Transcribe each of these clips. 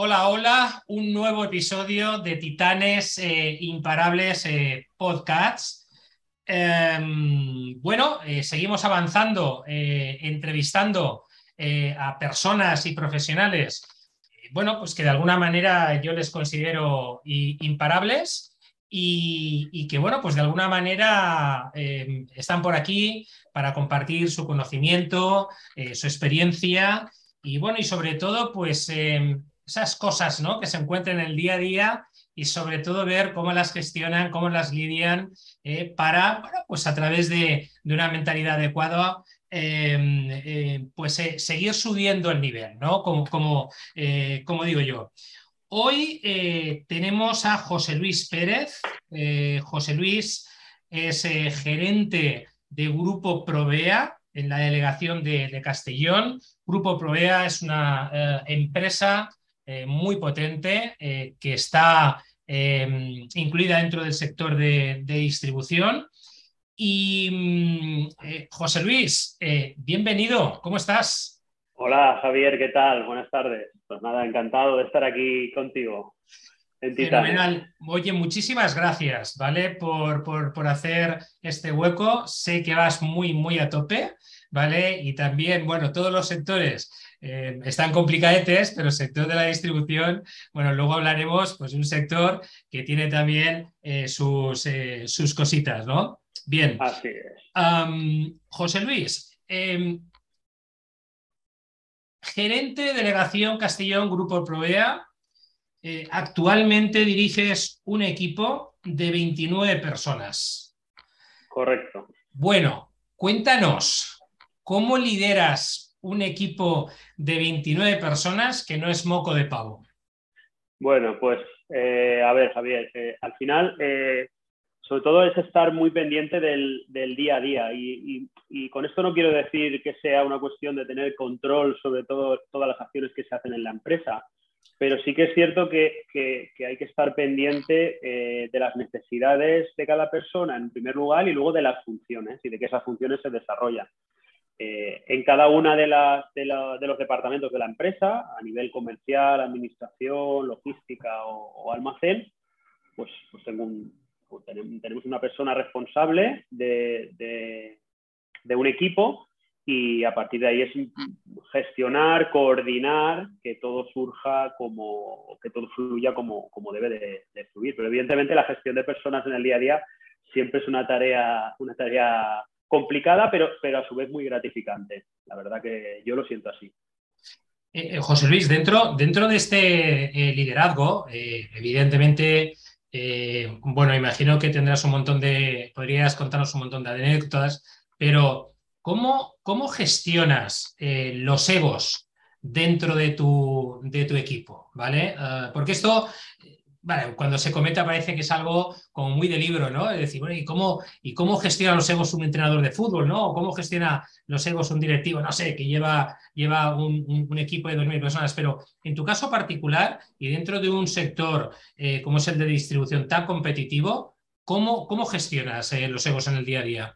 hola, hola, un nuevo episodio de Titanes eh, Imparables eh, Podcasts. Em, bueno, eh, seguimos avanzando, entrevistando a personas y profesionales, bueno, pues que de alguna manera yo les considero imparables y, y, que, bueno, pues de alguna manera em, están por aquí para compartir su conocimiento, su experiencia y, bueno, y sobre todo, pues em, esas cosas ¿no? que se encuentran en el día a día y sobre todo ver cómo las gestionan, cómo las lidian eh, para, pues a través de, una mentalidad adecuada, em, eh, pues eh, seguir subiendo el nivel, ¿no? Como, como, como digo yo. Hoy tenemos a José Luis Pérez. José Luis es gerente de Grupo Provea en la delegación de, de Castellón. Grupo Provea es una empresa eh, muy potente eh, que está em, incluida dentro del sector de, distribución. Y mm, eh, José Luis, bienvenido, ¿cómo estás? Hola Javier, ¿qué tal? Buenas tardes. Pues nada, encantado de estar aquí contigo. Fenomenal. Oye, muchísimas gracias, ¿vale? Por, por, por, hacer este hueco. Sé que vas muy, muy a tope, ¿vale? Y también, bueno, todos los sectores eh, están complicadetes, pero el sector de la distribución, bueno, luego hablaremos pues, de un sector que tiene también eh, sus, eh, sus, cositas, ¿no? Bien. Así es. José Luis, em, gerente de delegación Castellón Grupo Provea, actualmente diriges un equipo de 29 personas. Correcto. Bueno, cuéntanos, ¿cómo lideras un equipo de 29 personas que no es moco de pavo? Bueno, pues eh, a ver, Javier, eh, al final, eh, sobre todo es estar muy pendiente del, día a día y, con esto no quiero decir que sea una cuestión de tener control sobre todo, todas las acciones que se hacen en la empresa, pero sí que es cierto que, que hay que estar pendiente de las necesidades de cada persona en primer lugar y luego de las funciones y de que esas funciones se desarrollan. Eh, en cada una de, las, de, los departamentos de la empresa, a nivel comercial, administración, logística o, almacén, pues, pues, pues tenemos una persona responsable de, un equipo y a partir de ahí es gestionar, coordinar, que todo surja como, que todo fluya como, como debe de, de, fluir. Pero evidentemente la gestión de personas en el día a día siempre es una tarea, una tarea complicada, pero, pero a su vez muy gratificante. La verdad que yo lo siento así. Eh, eh, José Luis, dentro, dentro de este eh, liderazgo, evidentemente, bueno, imagino que tendrás un montón de, podrías contarnos un montón de anécdotas, pero ¿cómo, cómo gestionas los egos dentro de tu, de tu equipo? ¿Vale? Ah, porque esto cuando se comenta parece que es algo como muy de libro, ¿no? Es decir, bueno, ¿y cómo, ¿y cómo gestiona los egos un entrenador de fútbol, ¿no? O cómo gestiona los egos un directivo, no sé, que lleva, un, equipo de 2.000 personas. Pero en tu caso particular y dentro de un sector eh, como es el de distribución tan competitivo, ¿cómo, cómo gestionas eh, los egos en el día a día?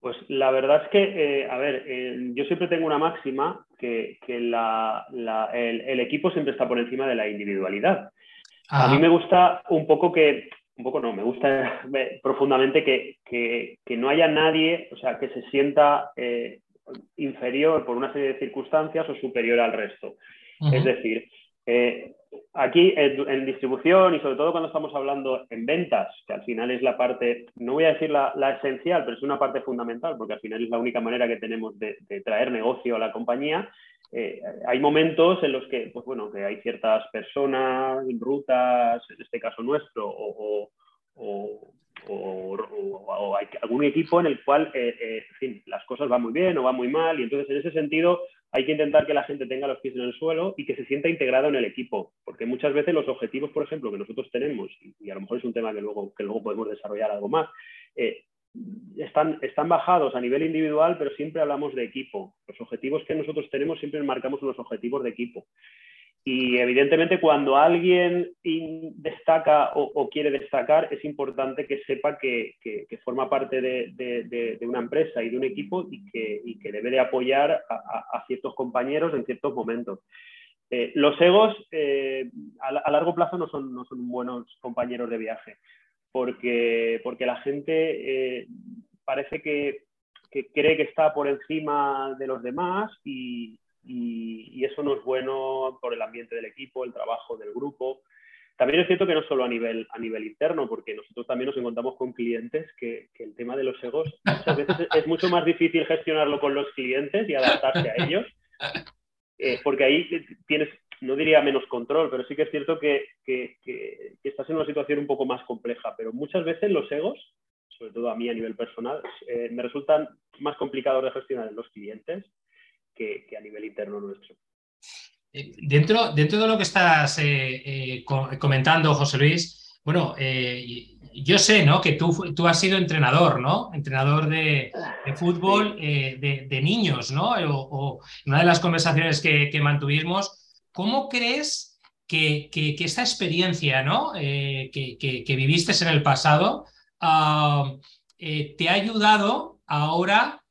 Pues la verdad es que, eh, a ver, yo siempre tengo una máxima que, el, equipo siempre está por encima de la individualidad. A mí me gusta un poco que, un poco no, me gusta profundamente que, no haya nadie, o sea, que se sienta eh, inferior por una serie de circunstancias o superior al resto. Es decir, eh, aquí en, distribución y sobre todo cuando estamos hablando en ventas, que al final es la parte, no voy a decir la, esencial, pero es una parte fundamental, porque al final es la única manera que tenemos de traer negocio a la compañía, eh, hay momentos en los que, pues bueno, que hay ciertas personas, rutas, en este caso nuestro, o, hay algún equipo en el cual, eh, eh, en fin, las cosas van muy bien o van muy mal, y entonces en ese sentido hay que intentar que la gente tenga los pies en el suelo y que se sienta integrado en el equipo, porque muchas veces los objetivos, por ejemplo, que nosotros tenemos, y, a lo mejor es un tema que luego, que luego podemos desarrollar algo más, están, están bajados a nivel individual, pero siempre hablamos de equipo. Los objetivos que nosotros tenemos siempre marcamos unos objetivos de equipo. Y evidentemente cuando alguien destaca o, quiere destacar, es importante que sepa que, forma parte de, una empresa y de un equipo y que, debe de apoyar a, ciertos compañeros en ciertos momentos. los egos a, largo plazo no son, no son buenos compañeros de viaje, porque, porque la gente parece que, que, cree que está por encima de los demás y, y, eso no es bueno por el ambiente del equipo, el trabajo del grupo. También es cierto que no solo a nivel, a nivel interno, porque nosotros también nos encontramos con clientes que, que el tema de los egos muchas veces es mucho más difícil gestionarlo con los clientes y adaptarse a ellos, eh, porque ahí tienes, no diría menos control, pero sí que es cierto que, que, que, estás en una situación un poco más compleja, pero muchas veces los egos, sobre todo a mí a nivel personal, eh, me resultan más complicados de gestionar en los clientes que, a nivel interno nuestro. Eh, dentro, dentro de lo que estás eh, eh, comentando, José Luis, bueno, yo sé ¿no? que tú, tú has sido entrenador, ¿no? Entrenador de, fútbol de, niños, ¿no? O, una de las conversaciones que, mantuvimos, ¿cómo crees que, esta experiencia ¿no? que, viviste en el pasado ah, te ha ayudado ahora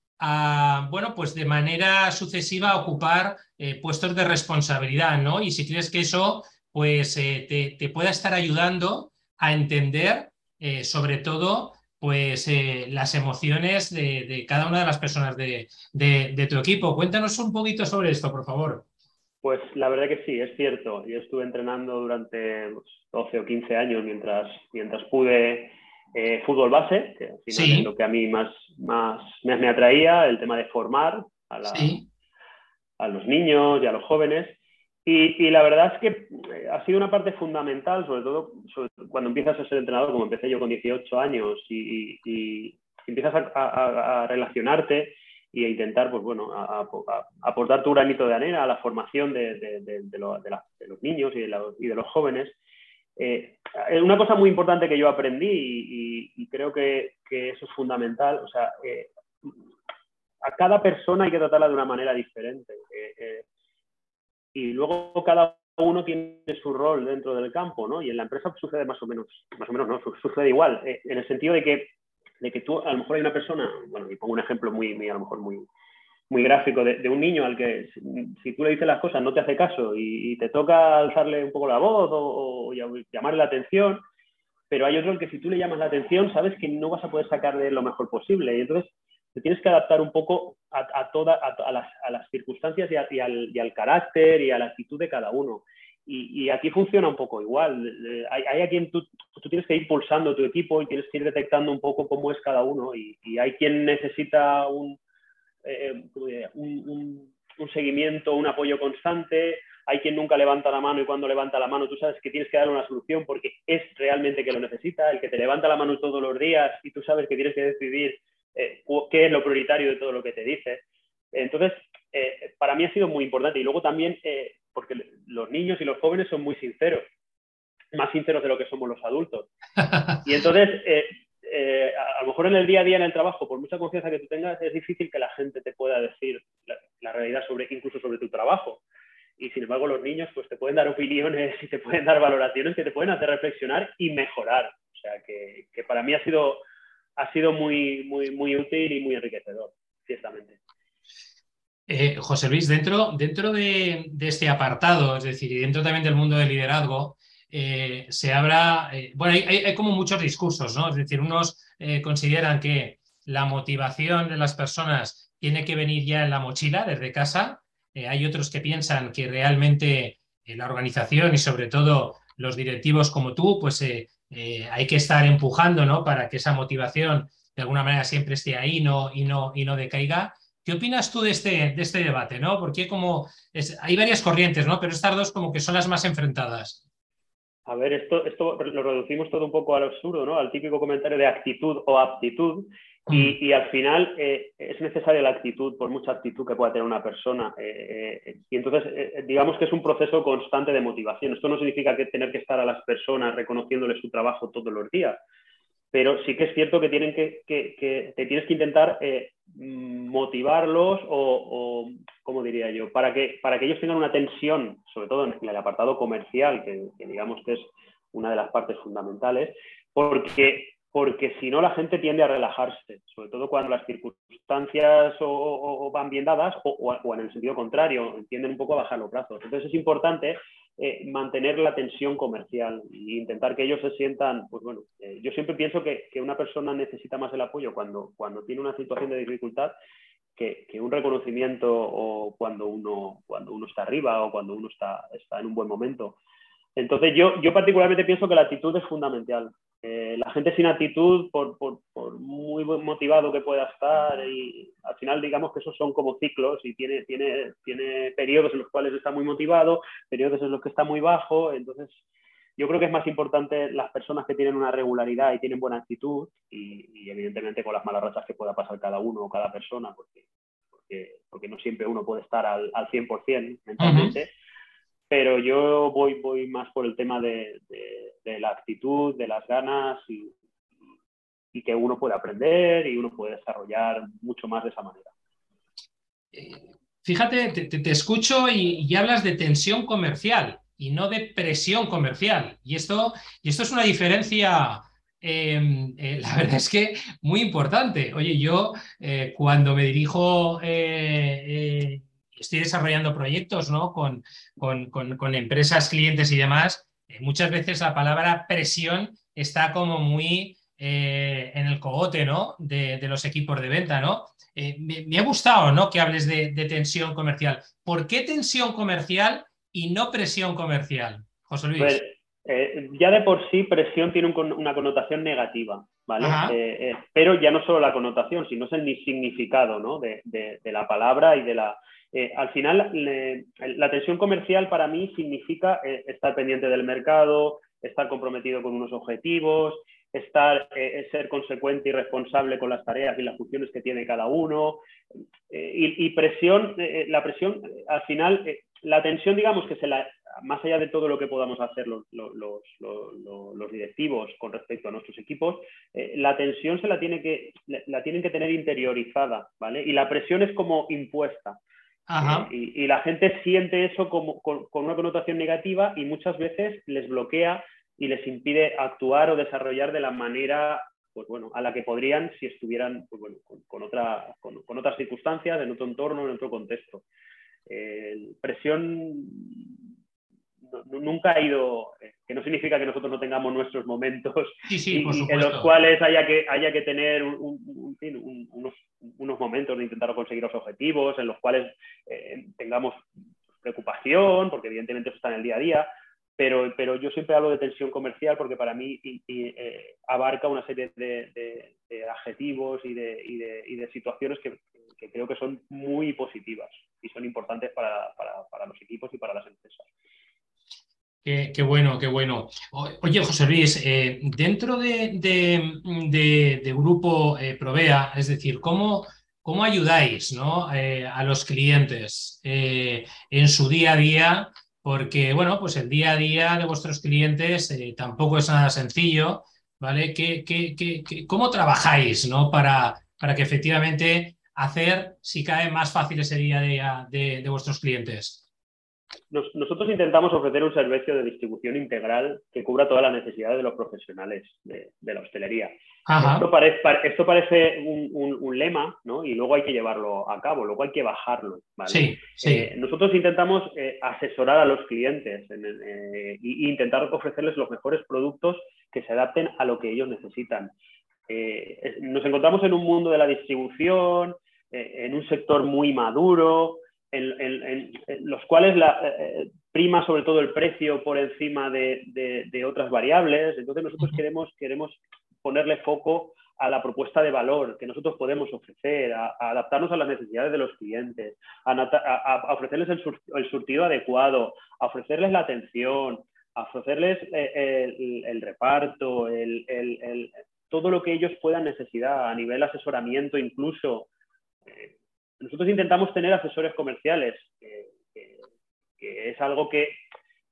bueno, pues de manera sucesiva a ocupar eh, puestos de responsabilidad, ¿no? Y si crees que eso, pues eh, te, pueda estar ayudando a entender, eh, sobre todo, pues las emociones de, cada una de las personas de, tu equipo. Cuéntanos un poquito sobre esto, por favor. Pues la verdad que sí, es cierto. Yo estuve entrenando durante 12 pues, o 15 años mientras, mientras pude eh, fútbol base, que es lo que a mí más, más, me atraía, el tema de formar a, a los niños y a los jóvenes. Y, la verdad es que eh, ha sido una parte fundamental, sobre todo cuando empiezas a ser entrenador, como empecé yo con 18 años, y, empiezas a, relacionarte y a intentar, pues bueno, aportar tu granito de arena a la formación de, de los niños y de, los jóvenes. Eh, una cosa muy importante que yo aprendí y, creo que, eso es fundamental, o sea, eh, a cada persona hay que tratarla de una manera diferente. Eh, y luego cada uno tiene su rol dentro del campo, ¿no? Y en la empresa sucede más o menos, más o menos no, sucede igual, en el sentido de que, de que tú, a lo mejor hay una persona, bueno, y pongo un ejemplo muy, muy a lo mejor muy, muy gráfico de, un niño al que si, tú le dices las cosas no te hace caso y, te toca alzarle un poco la voz o, llamarle la atención, pero hay otro al que si tú le llamas la atención sabes que no vas a poder sacar de él lo mejor posible y entonces te tienes que adaptar un poco a, toda, a, las, circunstancias y, al, carácter y a la actitud de cada uno. Y, aquí funciona un poco igual. Eh, hay, hay a quien tú, tú, tienes que ir pulsando tu equipo y tienes que ir detectando un poco cómo es cada uno. Y, y hay quien necesita un, eh, un, seguimiento, un apoyo constante. Hay quien nunca levanta la mano y cuando levanta la mano tú sabes que tienes que darle una solución porque es realmente que lo necesita. El que te levanta la mano todos los días y tú sabes que tienes que decidir eh, qué es lo prioritario de todo lo que te dice. Entonces, eh, para mí ha sido muy importante. Y luego también, porque los niños y los jóvenes son muy sinceros, más sinceros de lo que somos los adultos. Y entonces, eh, a, lo mejor en el día a día en el trabajo, por mucha confianza que tú tengas, es difícil que la gente te pueda decir la, realidad sobre, incluso sobre tu trabajo. Y sin embargo, los niños pues, te pueden dar opiniones y te pueden dar valoraciones que te pueden hacer reflexionar y mejorar. O sea, que, para mí ha sido, ha sido muy, muy, muy útil y muy enriquecedor, ciertamente. Eh, José Luis, dentro, dentro de, este apartado, es decir, y dentro también del mundo del liderazgo, eh, se habla, eh, bueno, hay, como muchos discursos, ¿no? Es decir, unos consideran que la motivación de las personas tiene que venir ya en la mochila desde casa, hay otros que piensan que realmente la organización y sobre todo los directivos como tú, pues hay que estar empujando, ¿no? Para que esa motivación de alguna manera siempre esté ahí no, y, no, y no decaiga. ¿Qué opinas tú de este, de este debate? ¿no? Porque como hay varias corrientes, ¿no? Pero estas dos como que son las más enfrentadas. A ver, esto, esto lo reducimos todo un poco al absurdo, ¿no? Al típico comentario de actitud o aptitud. Y, mm. al final eh, es necesaria la actitud, por mucha actitud que pueda tener una persona. Eh, eh, y entonces, digamos que es un proceso constante de motivación. Esto no significa que tener que estar a las personas reconociéndole su trabajo todos los días, pero sí que es cierto que, tienen que, te tienes que intentar motivarlos o, ¿cómo diría yo? Para que, para que ellos tengan una tensión, sobre todo en el apartado comercial, que, digamos que es una de las partes fundamentales, porque porque si no la gente tiende a relajarse, sobre todo cuando las circunstancias o, van bien dadas o, en el sentido contrario, tienden un poco a bajar los brazos. Entonces es importante eh, mantener la tensión comercial e intentar que ellos se sientan, pues bueno, eh, yo siempre pienso que, una persona necesita más el apoyo cuando, cuando tiene una situación de dificultad que, un reconocimiento o cuando uno, cuando uno está arriba o cuando uno está, está en un buen momento. Entonces yo, yo particularmente pienso que la actitud es fundamental. Eh, la gente sin actitud, por, muy motivado que pueda estar, y al final digamos que esos son como ciclos y tiene, tiene, tiene periodos en los cuales está muy motivado, periodos en los que está muy bajo, entonces yo creo que es más importante las personas que tienen una regularidad y tienen buena actitud y, evidentemente con las malas rachas que pueda pasar cada uno o cada persona, porque, porque, no siempre uno puede estar al, al 100% mentalmente pero yo voy, voy más por el tema de, la actitud, de las ganas y, que uno puede aprender y uno puede desarrollar mucho más de esa manera. Fíjate, te, escucho y, hablas de tensión comercial y no de presión comercial. Y esto, y esto es una diferencia, em, eh, la verdad es que muy importante. Oye, yo eh, cuando me dirijo eh, estoy desarrollando proyectos ¿no? con, con, empresas, clientes y demás, eh, muchas veces la palabra presión está como muy eh, en el cogote ¿no? de, los equipos de venta. ¿no? Eh, me, ha gustado ¿no? que hables de, tensión comercial. ¿Por qué tensión comercial y no presión comercial, José Luis? Pues, ya de por sí presión tiene una connotación negativa, ¿vale? pero ya no solo la connotación, sino es el significado ¿no? de, de la palabra y de la, eh, al final, la tensión comercial para mí significa eh, estar pendiente del mercado, estar comprometido con unos objetivos, estar, eh, ser consecuente y responsable con las tareas y las funciones que tiene cada uno. Y, presión, la presión, al final, la tensión, digamos que se la, más allá de todo lo que podamos hacer los, los, directivos con respecto a nuestros equipos, la tensión se la, tiene que, la tienen que tener interiorizada, ¿vale? Y la presión es como impuesta. Y, la gente siente eso como, con, una connotación negativa y muchas veces les bloquea y les impide actuar o desarrollar de la manera pues bueno, a la que podrían si estuvieran pues bueno, con, otra, con, otras circunstancias, en otro entorno, en otro contexto. Eh, presión nunca ha ido, eh, que no significa que nosotros no tengamos nuestros momentos en los cuales haya que, haya que tener unos, unos, momentos de intentar conseguir los objetivos, en los cuales eh, tengamos preocupación, porque evidentemente eso está en el día a día, pero, pero yo siempre hablo de tensión comercial porque para mí eh, abarca una serie de, adjetivos y de, y de situaciones que, creo que son muy positivas y son importantes para, para, para los equipos y para las empresas. Qué, bueno, qué bueno. Oye, José Luis, eh, dentro de, Grupo eh, Provea, es decir, ¿cómo, cómo ayudáis eh, a los clientes en su día a día? Porque, bueno, pues el día a día de vuestros clientes tampoco es nada sencillo, ¿vale? ¿Qué, cómo trabajáis ¿no? para, para que efectivamente hacer, si cae, más fácil ese día a día de vuestros clientes? Nosotros intentamos ofrecer un servicio de distribución integral que cubra todas las necesidades de los profesionales de, la hostelería. Esto, parece un, lema, ¿no? Y luego hay que llevarlo a cabo, luego hay que bajarlo. Sí, eh, nosotros intentamos eh, asesorar a los clientes e intentar ofrecerles los mejores productos que se adapten a lo que ellos necesitan. nos encontramos en un mundo de la distribución, en un sector muy maduro, en, los cuales la, eh, eh, prima sobre todo el precio por encima de, otras variables. Entonces nosotros queremos, queremos ponerle foco a la propuesta de valor que nosotros podemos ofrecer, a, adaptarnos a las necesidades de los clientes, a, ofrecerles el, surtido adecuado, a ofrecerles la atención, a ofrecerles eh, el, reparto, todo lo que ellos puedan necesitar a nivel asesoramiento incluso. Nosotros intentamos tener asesores comerciales, que, es algo que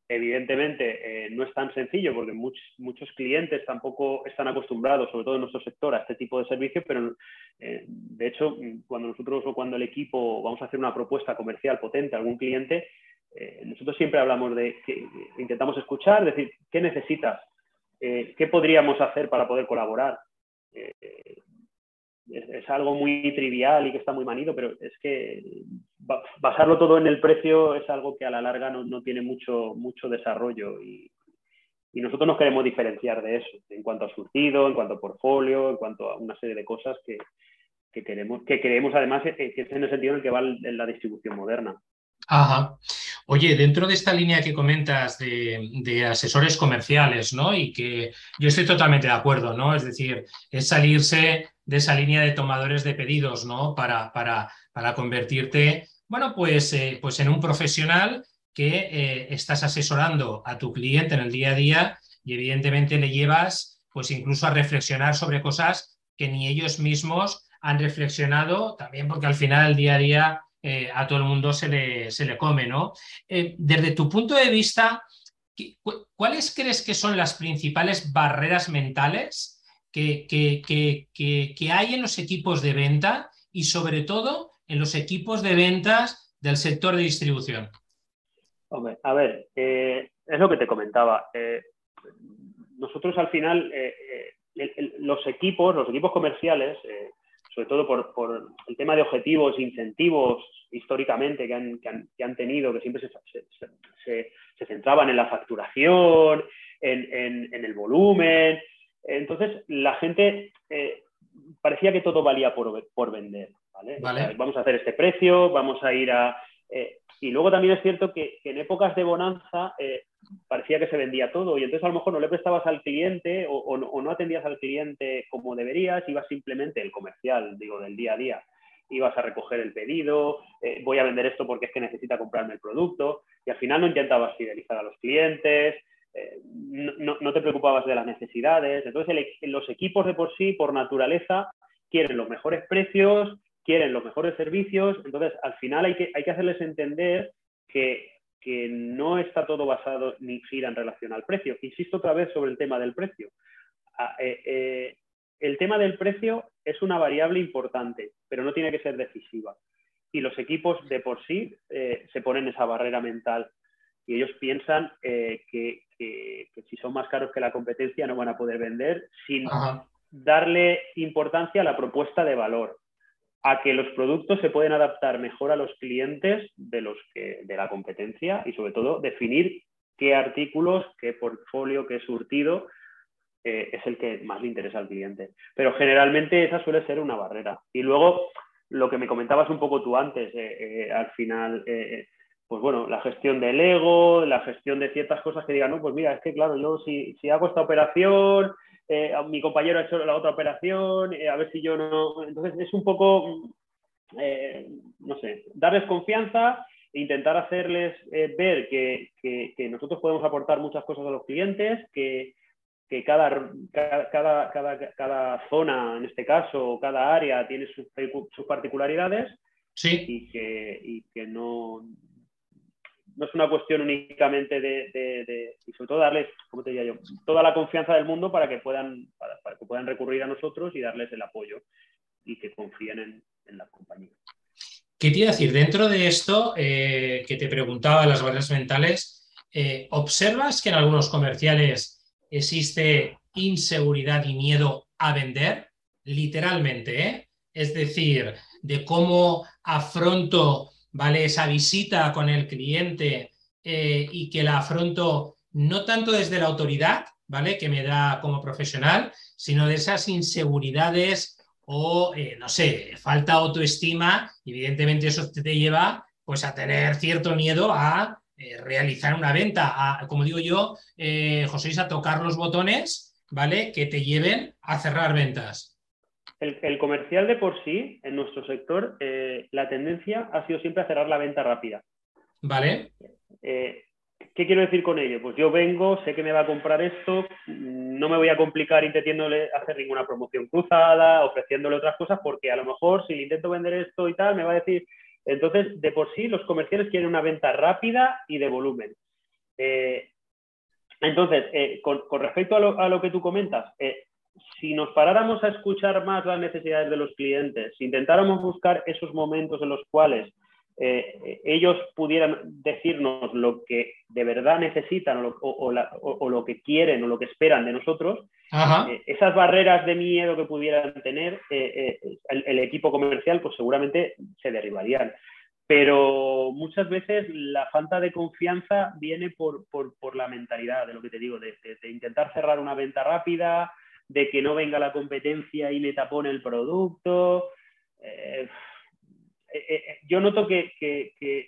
evidentemente eh, no es tan sencillo porque muchos, clientes tampoco están acostumbrados, sobre todo en nuestro sector, a este tipo de servicios, pero eh, de hecho cuando nosotros o cuando el equipo vamos a hacer una propuesta comercial potente a algún cliente, eh, nosotros siempre hablamos de que intentamos escuchar, decir, ¿qué necesitas? ¿Qué podríamos hacer para poder colaborar? Es, algo muy trivial y que está muy manido, pero es que basarlo todo en el precio es algo que a la larga no, tiene mucho, mucho desarrollo y, nosotros nos queremos diferenciar de eso, en cuanto a surtido, en cuanto a portfolio, en cuanto a una serie de cosas que, queremos, que creemos además que, es en el sentido en el que va la distribución moderna. Ajá. Oye, dentro de esta línea que comentas de, asesores comerciales, ¿no? Y que yo estoy totalmente de acuerdo, ¿no? Es decir, es salirse de esa línea de tomadores de pedidos, ¿no? Para, para, para convertirte, bueno, pues, eh, pues en un profesional que eh, estás asesorando a tu cliente en el día a día y evidentemente le llevas, pues incluso a reflexionar sobre cosas que ni ellos mismos han reflexionado, también porque al final el día a día eh, a todo el mundo se le, se le come, ¿no? Eh, desde tu punto de vista, ¿cuáles crees que son las principales barreras mentales que, que, hay en los equipos de venta y sobre todo en los equipos de ventas del sector de distribución? Hombre, a ver, eh, es lo que te comentaba. nosotros al final, los equipos, los equipos comerciales, sobre todo por, el tema de objetivos, incentivos históricamente que han, tenido, que siempre se, centraban en la facturación, en, el volumen. Entonces, la gente eh, parecía que todo valía por, vender. vamos a hacer este precio, vamos a ir a... Eh, y luego también es cierto que, en épocas de bonanza eh, parecía que se vendía todo y entonces a lo mejor no le prestabas al cliente o, no, atendías al cliente como deberías, ibas simplemente el comercial, digo, del día a día, ibas a recoger el pedido, eh, voy a vender esto porque es que necesita comprarme el producto y al final no intentabas fidelizar a los clientes, eh, no, te preocupabas de las necesidades. Entonces los equipos de por sí, por naturaleza, quieren los mejores precios, quieren los mejores servicios, entonces al final hay que, hay que hacerles entender que, no está todo basado ni gira en relación al precio. Insisto otra vez sobre el tema del precio. Ah, eh, eh, el tema del precio es una variable importante, pero no tiene que ser decisiva. Y los equipos de por sí eh, se ponen esa barrera mental y ellos piensan que, si son más caros que la competencia no van a poder vender sin darle importancia a la propuesta de valor a que los productos se pueden adaptar mejor a los clientes de los de la competencia y sobre todo definir qué artículos, qué portfolio, qué surtido eh, es el que más le interesa al cliente. Pero generalmente esa suele ser una barrera. Y luego lo que me comentabas un poco tú antes, eh, eh, al final, pues bueno, la gestión del ego, la gestión de ciertas cosas que digan, no, pues mira, es que claro, yo si, si hago esta operación, eh, mi compañero ha hecho la otra operación, eh, a ver si yo no. Entonces es un poco, eh, no sé, darles confianza e intentar hacerles ver que, nosotros podemos aportar muchas cosas a los clientes, que, cada, cada, cada, zona, en este caso, cada área tiene sus, particularidades sí. y, que, y que no, no es una cuestión únicamente de, y sobre todo darles, como te diría yo, toda la confianza del mundo para que puedan, para, que puedan recurrir a nosotros y darles el apoyo y que confíen en, la compañía. ¿Qué te iba a decir? Dentro de esto eh, que te preguntaba, las barreras mentales, eh, ¿observas que en algunos comerciales existe inseguridad y miedo a vender? Literalmente, ¿eh? Es decir, de cómo afronto ¿vale? Esa visita con el cliente eh, y que la afronto no tanto desde la autoridad, ¿vale? Que me da como profesional, sino de esas inseguridades o, eh, no sé, falta autoestima. Evidentemente eso te lleva pues a tener cierto miedo a eh, realizar una venta, a, como digo yo, José, a tocar los botones, ¿vale? Que te lleven a cerrar ventas. El, comercial de por sí, en nuestro sector, eh, la tendencia ha sido siempre a cerrar la venta rápida. Vale. Eh, ¿Qué quiero decir con ello? Pues yo vengo, sé que me va a comprar esto, no me voy a complicar intentiéndole hacer ninguna promoción cruzada, ofreciéndole otras cosas, porque a lo mejor si le intento vender esto y tal, me va a decir. Entonces, de por sí, los comerciales quieren una venta rápida y de volumen. Eh, entonces, con, respecto a lo, a lo, que tú comentas, si nos paráramos a escuchar más las necesidades de los clientes, si intentáramos buscar esos momentos en los cuales eh, ellos pudieran decirnos lo que de verdad necesitan o lo, que quieren o lo que esperan de nosotros, eh, esas barreras de miedo que pudieran tener eh, el, equipo comercial, pues seguramente se derribarían. Pero muchas veces la falta de confianza viene por, la mentalidad de lo que te digo, de, intentar cerrar una venta rápida, de que no venga la competencia y me tapone el producto. Eh, eh, eh, yo noto que,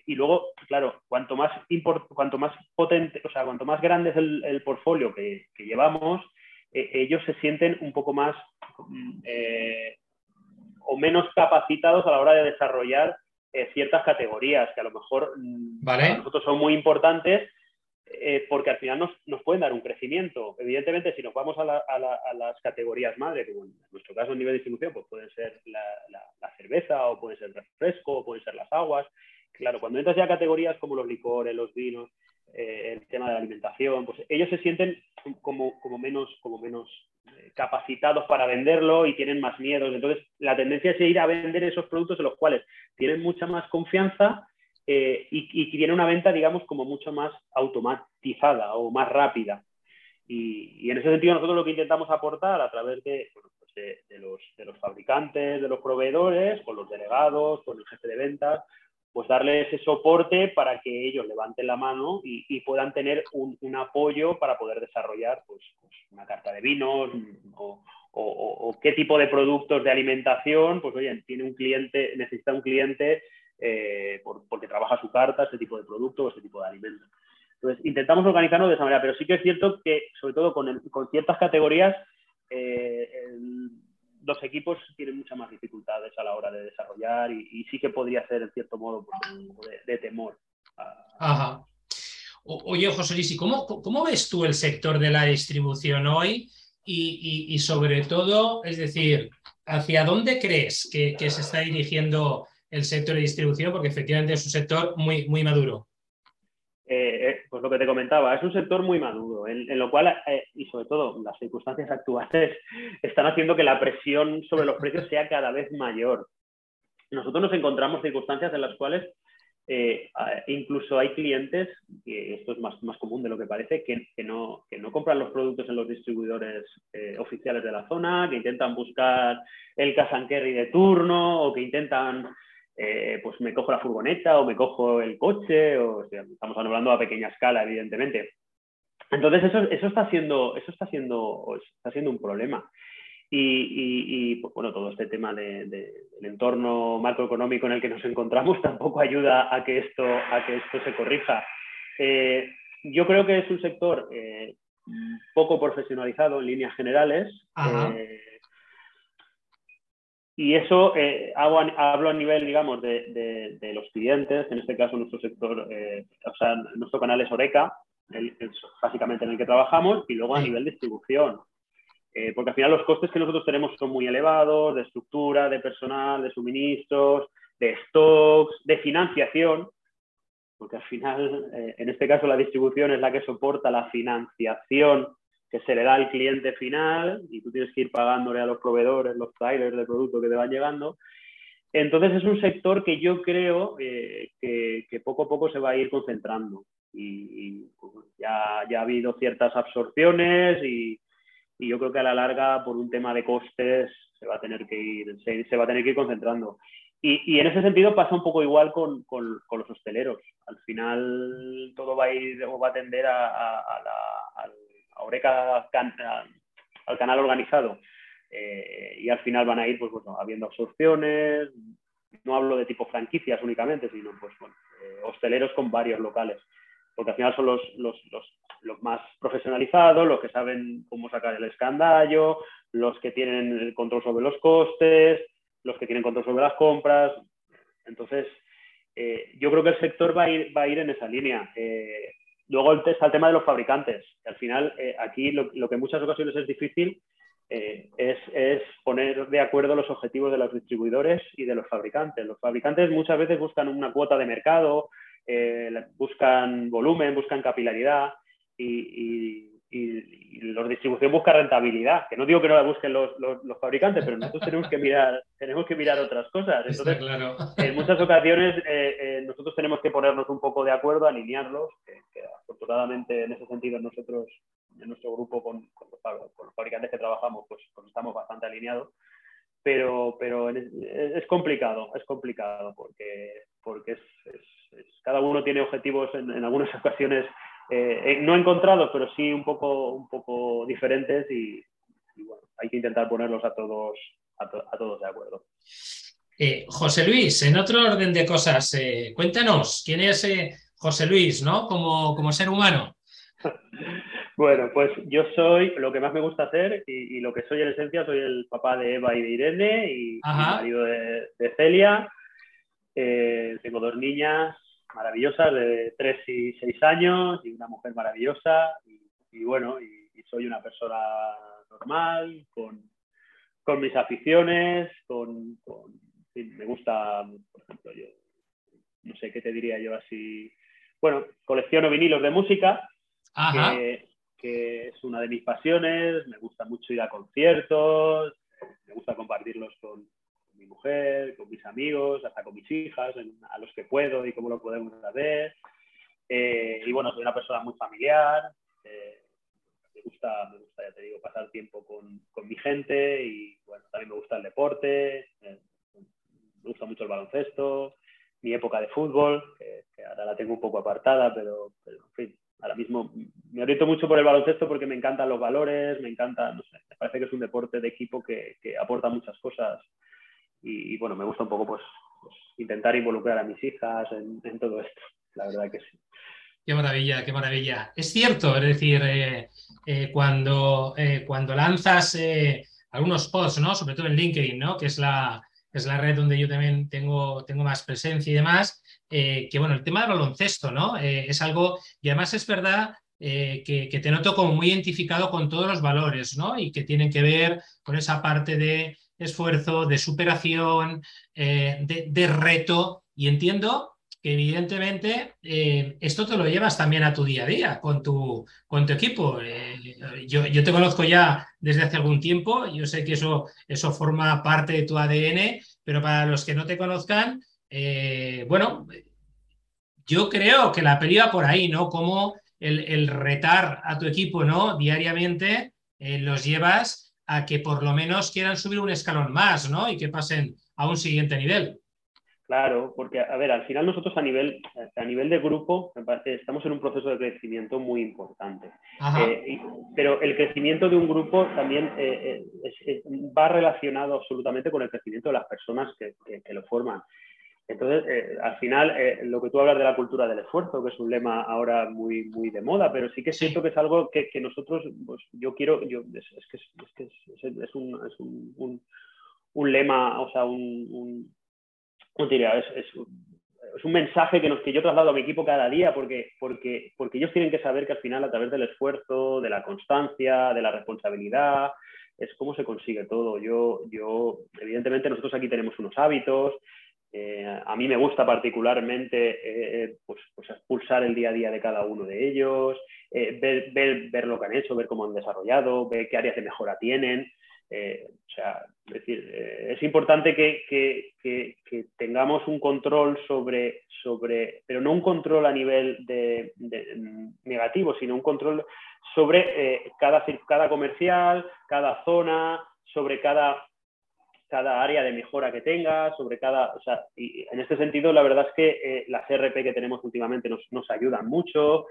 y luego, claro, cuanto más, cuanto más potente, o sea, cuanto más grande es el, portfolio que, llevamos, ellos se sienten un poco más o menos capacitados a la hora de desarrollar ciertas categorías que a lo mejor mm, para nosotros son muy importantes, eh, porque al final nos, pueden dar un crecimiento. Evidentemente, si nos vamos a, las categorías madre, como en nuestro caso en nivel de distribución, pues pueden ser la, cerveza o puede ser el refresco o pueden ser las aguas. Claro, cuando entras ya a categorías como los licores, los vinos, eh, el tema de la alimentación, pues ellos se sienten como, menos, como menos eh, capacitados para venderlo y tienen más miedos. Entonces, la tendencia es ir a vender esos productos en los cuales tienen mucha más confianza eh, y, tiene una venta, digamos, como mucho más automatizada o más rápida. Y, en ese sentido nosotros lo que intentamos aportar a través de, pues de, los, de, los, fabricantes, de los proveedores, con los delegados, con el jefe de ventas, pues darle ese soporte para que ellos levanten la mano y, puedan tener un, un, apoyo para poder desarrollar pues, pues una carta de vinos o, o, o, qué tipo de productos de alimentación, pues oye, tiene un cliente, necesita un cliente eh, porque trabaja su carta, este tipo de producto o este tipo de alimento. Entonces, intentamos organizarnos de esa manera, pero sí que es cierto que, sobre todo con, ciertas categorías, eh, los equipos tienen muchas más dificultades a la hora de desarrollar y, sí que podría ser, en cierto modo, pues, de, temor. Ajá. oye, José Luis, cómo, cómo, ves tú el sector de la distribución hoy? Y, sobre todo, es decir, ¿hacia dónde crees que se está dirigiendo el sector de distribución, porque efectivamente es un sector muy, muy maduro. Eh, eh, pues lo que te comentaba, es un sector muy maduro, en, lo cual, eh, y sobre todo las circunstancias actuales, están haciendo que la presión sobre los precios sea cada vez mayor. Nosotros nos encontramos circunstancias en las cuales incluso hay clientes, y esto es más, más común de lo que parece, que, que, no, que no compran los productos en los distribuidores oficiales de la zona, que intentan buscar el cash and carry de turno o que intentan eh, pues me cojo la furgoneta o me cojo el coche, o, estamos hablando a pequeña escala, evidentemente. Entonces, eso, eso, está, siendo, eso está, siendo, está siendo un problema. Y, pues, bueno, todo este tema del entorno macroeconómico en el que nos encontramos tampoco ayuda a que esto, a que esto se corrija. Eh, yo creo que es un sector eh, poco profesionalizado en líneas generales. Y eso eh, hablo a nivel, digamos, de, los clientes, en este caso nuestro sector, eh, o sea, nuestro canal es Oreca, básicamente en el que trabajamos, y luego a nivel de distribución. Eh, porque al final los costes que nosotros tenemos son muy elevados, de estructura, de personal, de suministros, de stocks, de financiación, porque al final, en este caso, la distribución es la que soporta la financiación que se le da al cliente final y tú tienes que ir pagándole a los proveedores, los trailers de producto que te van llegando. Entonces es un sector que yo creo eh, que, poco a poco se va a ir concentrando y, pues, ya, ya, ha habido ciertas absorciones y, yo creo que a la larga por un tema de costes se va a tener que ir, se, va a tener que ir concentrando. Y, en ese sentido pasa un poco igual con, con, los hosteleros. Al final todo va a ir o va a tender a, la, Oreca al canal organizado eh, y al final van a ir pues, bueno, habiendo absorciones, no hablo de tipo franquicias únicamente, sino pues, eh, hosteleros con varios locales, porque al final son los, los, los, más profesionalizados, los que saben cómo sacar el escandallo, los que tienen el control sobre los costes, los que tienen control sobre las compras. Entonces, eh, yo creo que el sector va a ir, va a ir en esa línea. Luego está el tema de los fabricantes. al final, eh, aquí lo, que en muchas ocasiones es difícil eh, es, poner de acuerdo los objetivos de los distribuidores y de los fabricantes. Los fabricantes muchas veces buscan una cuota de mercado, eh, buscan volumen, buscan capilaridad y, la distribución busca rentabilidad, que no digo que no la busquen los, fabricantes, pero nosotros tenemos que mirar, tenemos que mirar otras cosas. Entonces, en muchas ocasiones eh, eh, nosotros tenemos que ponernos un poco de acuerdo, alinearlos, que, afortunadamente en ese sentido nosotros, en nuestro grupo con, los, fabricantes que trabajamos, pues, pues, estamos bastante alineados. Pero, pero es, complicado, es complicado porque, porque es, cada uno tiene objetivos en, en algunas ocasiones eh, eh, no encontrados, pero sí un poco, un poco diferentes y, bueno, hay que intentar ponerlos a todos, a, todos de acuerdo. Eh, José Luis, en otro orden de cosas, cuéntanos, ¿quién es José Luis, ¿no? Como, como ser humano. Bueno, pues yo soy lo que más me gusta hacer y, lo que soy en esencia, soy el papá de Eva y de Irene y, marido de, Celia. tengo dos niñas, maravillosas de 3 y 6 años y una mujer maravillosa y, bueno, y, soy una persona normal, con, con mis aficiones, con, me gusta, por ejemplo, yo no sé qué te diría yo así, bueno, colecciono vinilos de música, que, que, es una de mis pasiones, me gusta mucho ir a conciertos, me gusta compartirlos con, mi mujer, con mis amigos, hasta con mis hijas, a los que puedo y cómo lo podemos hacer. Eh, y bueno, soy una persona muy familiar, eh, me, gusta, me gusta, ya te digo, pasar tiempo con, con mi gente y bueno, también me gusta el deporte, eh, me gusta mucho el baloncesto, mi época de fútbol, que, ahora la tengo un poco apartada, pero, pero, en fin, ahora mismo me oriento mucho por el baloncesto porque me encantan los valores, me encanta, no sé, me parece que es un deporte de equipo que, que aporta muchas cosas y, bueno, me gusta un poco pues, pues intentar involucrar a mis hijas en, todo esto, la verdad que sí. Qué maravilla, qué maravilla. Es cierto, es decir, eh, eh, cuando, eh, cuando lanzas algunos posts, ¿no? sobre todo en LinkedIn, ¿no? que es la, es la red donde yo también tengo, tengo más presencia y demás, que bueno, el tema del baloncesto ¿no? es algo, y además es verdad que, que, te noto como muy identificado con todos los valores ¿no? y que tienen que ver con esa parte de esfuerzo, de superación, eh, de, reto. Y entiendo que evidentemente eh, esto te lo llevas también a tu día a día con tu, con tu equipo. Eh, yo, te conozco ya desde hace algún tiempo, yo sé que eso, eso forma parte de tu ADN, pero para los que no te conozcan, bueno, yo creo que la peli va por ahí, ¿no? Como el, el retar a tu equipo, ¿no? Diariamente los llevas a que por lo menos quieran subir un escalón más, ¿no? Y que pasen a un siguiente nivel. Claro, porque, a ver, al final nosotros a nivel, a nivel de grupo estamos en un proceso de crecimiento muy importante. Eh, pero el crecimiento de un grupo también eh, eh, va relacionado absolutamente con el crecimiento de las personas que, que lo forman. Entonces, eh, al final, eh, lo que tú hablas de la cultura del esfuerzo, que es un lema ahora muy, muy de moda, pero sí que siento que es algo que, nosotros, pues yo quiero, yo, es, que, es, que es, un, es un, un, lema, o sea, un, un diría? Es, un mensaje que, nos, que yo traslado a mi equipo cada día porque, porque, porque ellos tienen que saber que al final, a través del esfuerzo, de la constancia, de la responsabilidad, es cómo se consigue todo. Yo, yo, evidentemente, nosotros aquí tenemos unos hábitos, eh, a mí me gusta particularmente eh, eh, pues, pues, expulsar el día a día de cada uno de ellos, ver, ver, lo que han hecho, ver cómo han desarrollado, ver qué áreas de mejora tienen. o sea, es decir, es importante que, que, tengamos un control sobre, sobre, pero no un control a nivel de, negativo, sino un control sobre cada, cada comercial, cada zona, sobre cada cada área de mejora que tenga, sobre cada, o sea, y en este sentido la verdad es que eh, las RP que tenemos últimamente nos, nos ayudan mucho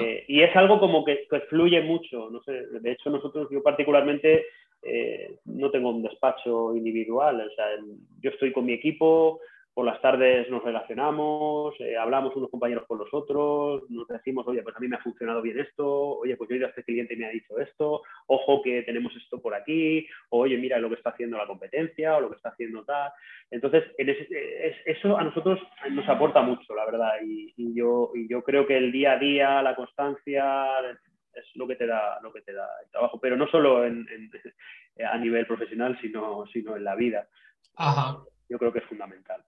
eh, y es algo como que, que, fluye mucho, no sé, de hecho nosotros, yo particularmente eh, no tengo un despacho individual, o sea, yo estoy con mi equipo, por las tardes nos relacionamos, eh, hablamos unos compañeros con los otros, nos decimos, oye, pues a mí me ha funcionado bien esto, oye, pues yo he ido a este cliente y me ha dicho esto, ojo que tenemos esto por aquí, oye, mira lo que está haciendo la competencia o lo que está haciendo tal. Entonces, eso a nosotros nos aporta mucho, la verdad, y, yo, yo creo que el día a día, la constancia, es lo que te da, lo que te da el trabajo, pero no solo a nivel profesional, sino, sino en la vida. Ajá yo creo que es fundamental.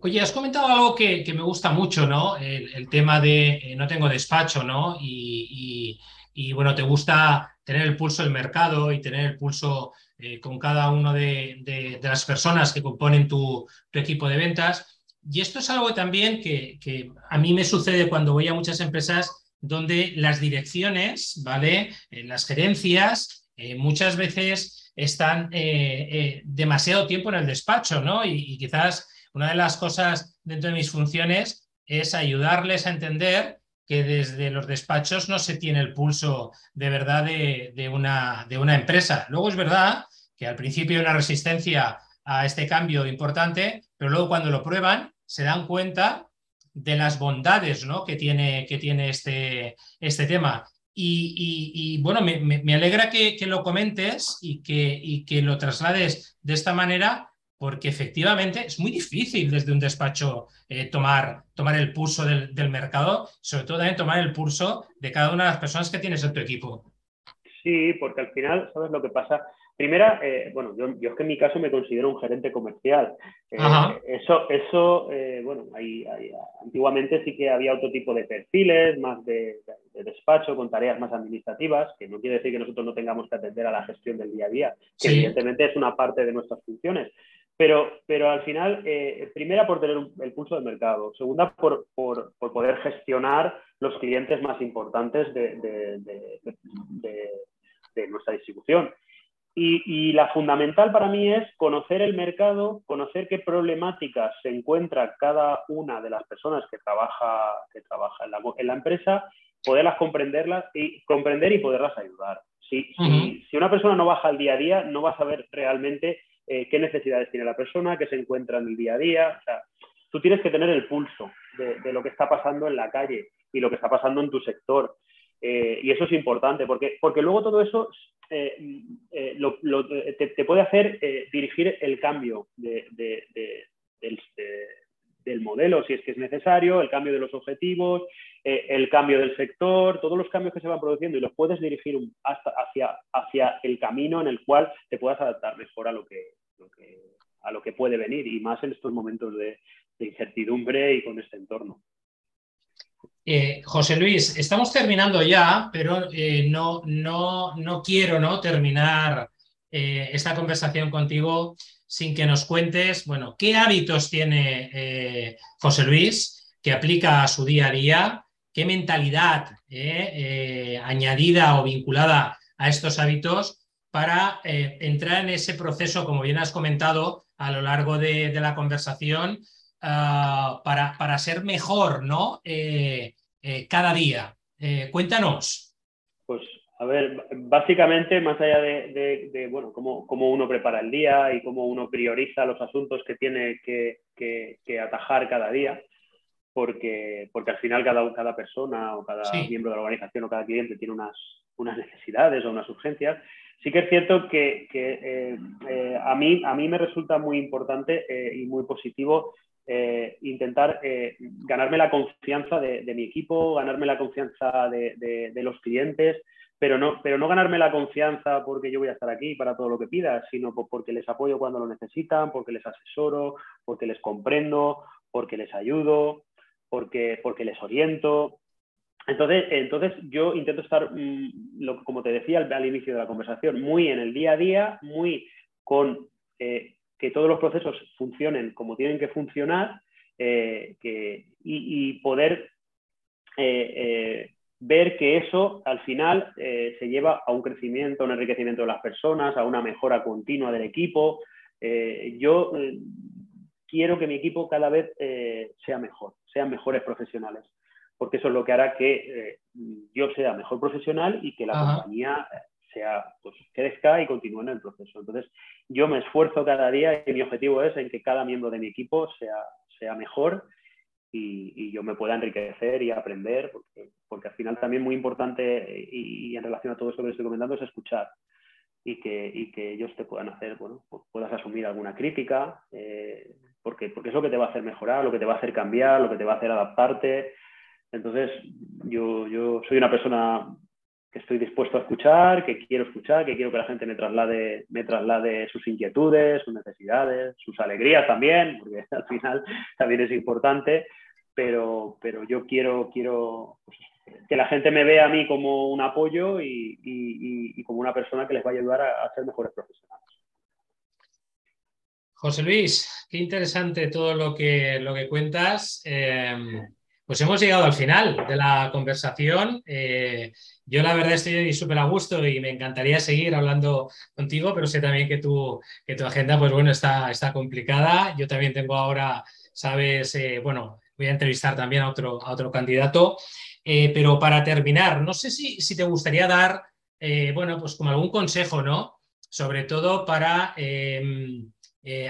Oye, has comentado algo que, me gusta mucho, ¿no? El, tema de eh, no tengo despacho, ¿no? Y, y bueno, te gusta tener el pulso del mercado y tener el pulso eh, con cada una de, las personas que componen tu, equipo de ventas. Y esto es algo también que, a mí me sucede cuando voy a muchas empresas donde las direcciones, ¿vale? Eh, las gerencias, eh, muchas veces están demasiado tiempo en el despacho, ¿no? y quizás una de las cosas dentro de mis funciones es ayudarles a entender que desde los despachos no se tiene el pulso de verdad de, una, de una empresa. Luego es verdad que al principio hay una resistencia a este cambio importante, pero luego cuando lo prueban se dan cuenta de las bondades ¿no? que, tiene, que tiene este, este tema. Y, bueno, me, alegra que, lo comentes y que, y que lo traslades de esta manera, porque efectivamente es muy difícil desde un despacho eh, tomar, tomar el pulso del, mercado, sobre todo también tomar el pulso de cada una de las personas que tienes en tu equipo. Sí, porque al final, ¿sabes lo que pasa? Primera, eh, bueno, yo, es que en mi caso me considero un gerente comercial. Eh, eso, eso bueno, antiguamente sí que había otro tipo de perfiles, más de, despacho, con tareas más administrativas, que no quiere decir que nosotros no tengamos que atender a la gestión del día a día, que evidentemente es una parte de nuestras funciones. Pero, pero al final, eh, primera por tener el pulso del mercado, segunda por, por, poder gestionar los clientes más importantes de, de, nuestra distribución. Y, y, la fundamental para mí es conocer el mercado, conocer qué problemáticas se encuentra cada una de las personas que trabaja, que trabaja en, la, en la empresa, poderlas comprenderlas y comprender y poderlas ayudar. Si, si, si una persona no baja al día a día, no va a saber realmente eh, qué necesidades tiene la persona, qué se encuentra en el día a día. O sea, tú tienes que tener el pulso de, lo que está pasando en la calle y lo que está pasando en tu sector. Eh, y eso es importante, porque, porque luego todo eso eh, te, puede hacer dirigir el cambio del, del, modelo, si es que es necesario, el cambio de los objetivos, el cambio del sector, todos los cambios que se van produciendo y los puedes dirigir hacia, hacia el camino en el cual te puedas adaptar mejor a lo que, a lo que puede venir y más en estos momentos de, incertidumbre y con este entorno. Eh, José Luis, estamos terminando ya, pero eh, no, no, no, quiero ¿no? terminar eh, esta conversación contigo sin que nos cuentes, bueno, qué hábitos tiene José Luis que aplica a su día a día, qué mentalidad añadida o vinculada a estos hábitos para entrar en ese proceso, como bien has comentado a lo largo de, la conversación, ah, para, para, ser mejor ¿no? Eh, eh, cada día. cuéntanos. Pues, a ver, básicamente, más allá de, bueno, cómo, cómo, uno prepara el día y cómo uno prioriza los asuntos que tiene que, que, atajar cada día, porque, porque al final cada, cada persona o cada miembro de la organización o cada cliente tiene unas, unas necesidades o unas urgencias Sí que es cierto que, eh, eh, a, mí, a mí me resulta muy importante eh, y muy positivo intentar ganarme la confianza de, mi equipo, ganarme la confianza de, los clientes, pero no, pero no ganarme la confianza porque yo voy a estar aquí para todo lo que pidas, sino porque les apoyo cuando lo necesitan, porque les asesoro, porque les comprendo, porque les ayudo, porque, porque les oriento. Entonces, entonces yo intento estar, mm, como te decía al, inicio de la conversación, muy en el día a día, muy con eh, que todos los procesos funcionen como tienen que funcionar eh, y, poder eh, ver que eso al final se lleva a un crecimiento, a un enriquecimiento de las personas, a una mejora continua del equipo. yo quiero que mi equipo cada vez sea mejor, sean mejores profesionales porque eso es lo que hará que eh, yo sea mejor profesional y que la compañía sea, pues, crezca y continúe en el proceso. Entonces, yo me esfuerzo cada día y mi objetivo es en que cada miembro de mi equipo sea, sea mejor y, yo me pueda enriquecer y aprender, porque, porque al final también muy importante y, en relación a todo esto que estoy comentando es escuchar y que, y que ellos te puedan hacer, bueno, pues puedas asumir alguna crítica, eh, porque, porque es lo que te va a hacer mejorar, lo que te va a hacer cambiar, lo que te va a hacer adaptarte entonces, yo, yo soy una persona que estoy dispuesto a escuchar, que quiero escuchar, que quiero que la gente me traslade, me traslade sus inquietudes, sus necesidades, sus alegrías también, porque al final también es importante, pero, pero yo quiero, quiero pues, que la gente me vea a mí como un apoyo y, como una persona que les va a ayudar a, ser mejores profesionales. José Luis, qué interesante todo lo que, lo que cuentas. Em, pues hemos llegado al final de la conversación. Eh, yo la verdad estoy súper a gusto y me encantaría seguir hablando contigo, pero sé también que tu, que tu agenda, pues bueno, está, está complicada. Yo también tengo ahora, sabes, eh, bueno, voy a entrevistar también a otro, a otro candidato. Eh, pero para terminar, no sé si, si te gustaría dar, bueno, pues como algún consejo, ¿no? Sobre todo para em,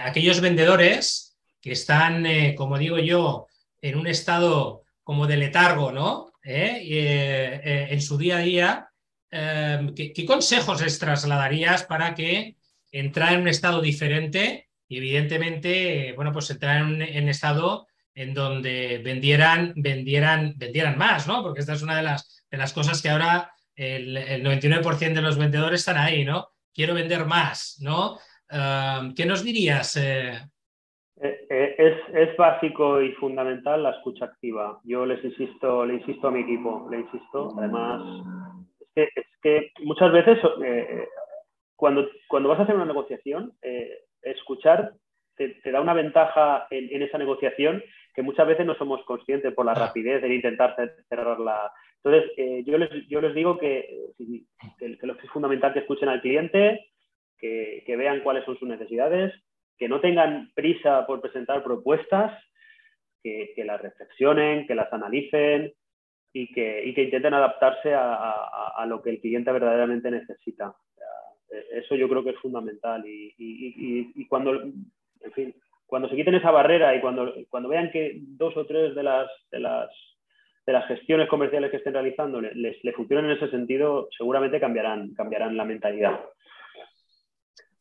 aquellos vendedores que están, como digo yo, en un estado como de letargo, ¿no? en su día a día, ¿qué, consejos les trasladarías para que entrar en un estado diferente y evidentemente, bueno, pues entrar en un estado en donde vendieran, vendieran, vendieran más, ¿no? Porque esta es una de las, de las cosas que ahora el, 99% de los vendedores están ahí, ¿no? Quiero vender más, ¿no? ¿Qué nos dirías? Eh? Eh, eh, es, es, básico y fundamental la escucha activa. Yo les insisto, le insisto a mi equipo, le insisto. Además, es que, es que muchas veces cuando, cuando vas a hacer una negociación, escuchar te, da una ventaja en, esa negociación que muchas veces no somos conscientes por la ah. rapidez de intentar cerrarla. Entonces, eh, yo, les, yo les digo que, que, es fundamental que escuchen al cliente, que, que, vean cuáles son sus necesidades, que no tengan prisa por presentar propuestas, que, las reflexionen, que las analicen y que, y intenten adaptarse a, a, lo que el cliente verdaderamente necesita. Eso yo creo que es fundamental y, y, y cuando en fin, cuando se quiten esa barrera y cuando, cuando vean que dos o tres de las, de las, de las gestiones comerciales que estén realizando les, les funcionan en ese sentido, seguramente cambiarán, cambiarán la mentalidad.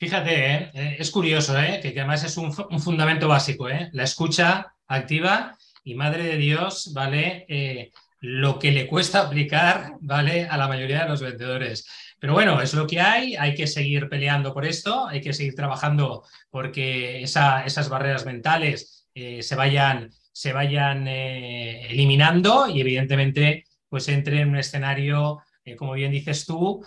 Fíjate, ¿eh? Eh, es curioso, ¿eh? que, además es un, un fundamento básico, la escucha activa y madre de Dios, ¿vale? lo que le cuesta aplicar, ¿vale? A la mayoría de los vendedores. Pero bueno, es lo que hay, hay que seguir peleando por esto, hay que seguir trabajando porque esas barreras mentales se vayan, se vayan eliminando y evidentemente pues entre en un escenario, eh, como bien dices tú,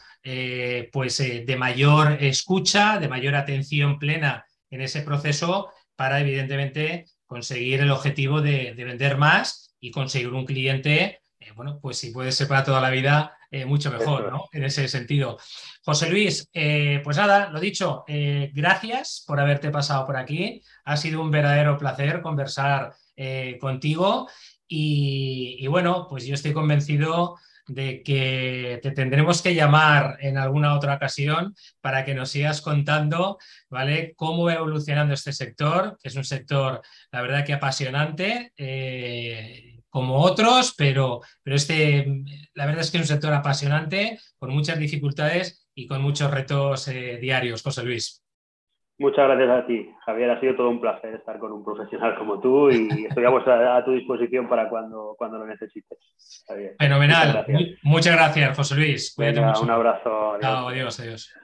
pues de mayor escucha, de mayor atención plena en ese proceso para evidentemente conseguir el objetivo de, de vender más y conseguir un cliente eh, bueno, pues si puede ser para toda la vida, eh, mucho mejor, ¿no? En ese sentido. José Luis, eh, pues nada, lo dicho, gracias por haberte pasado por aquí. Ha sido un verdadero placer conversar contigo y, y, bueno, pues yo estoy convencido de que te tendremos que llamar en alguna otra ocasión para que nos sigas contando, ¿vale? Cómo va evolucionando este sector, que es un sector, la verdad que apasionante como otros, pero, pero este, la verdad es que es un sector apasionante, con muchas dificultades y con muchos retos eh, diarios. José Luis. Muchas gracias a ti, Javier. Ha sido todo un placer estar con un profesional como tú y estoy a, tu disposición para cuando, cuando lo necesites. Javier. Fenomenal. Muchas gracias. José Luis. Cuídate Un abrazo. adiós. Adiós, adiós.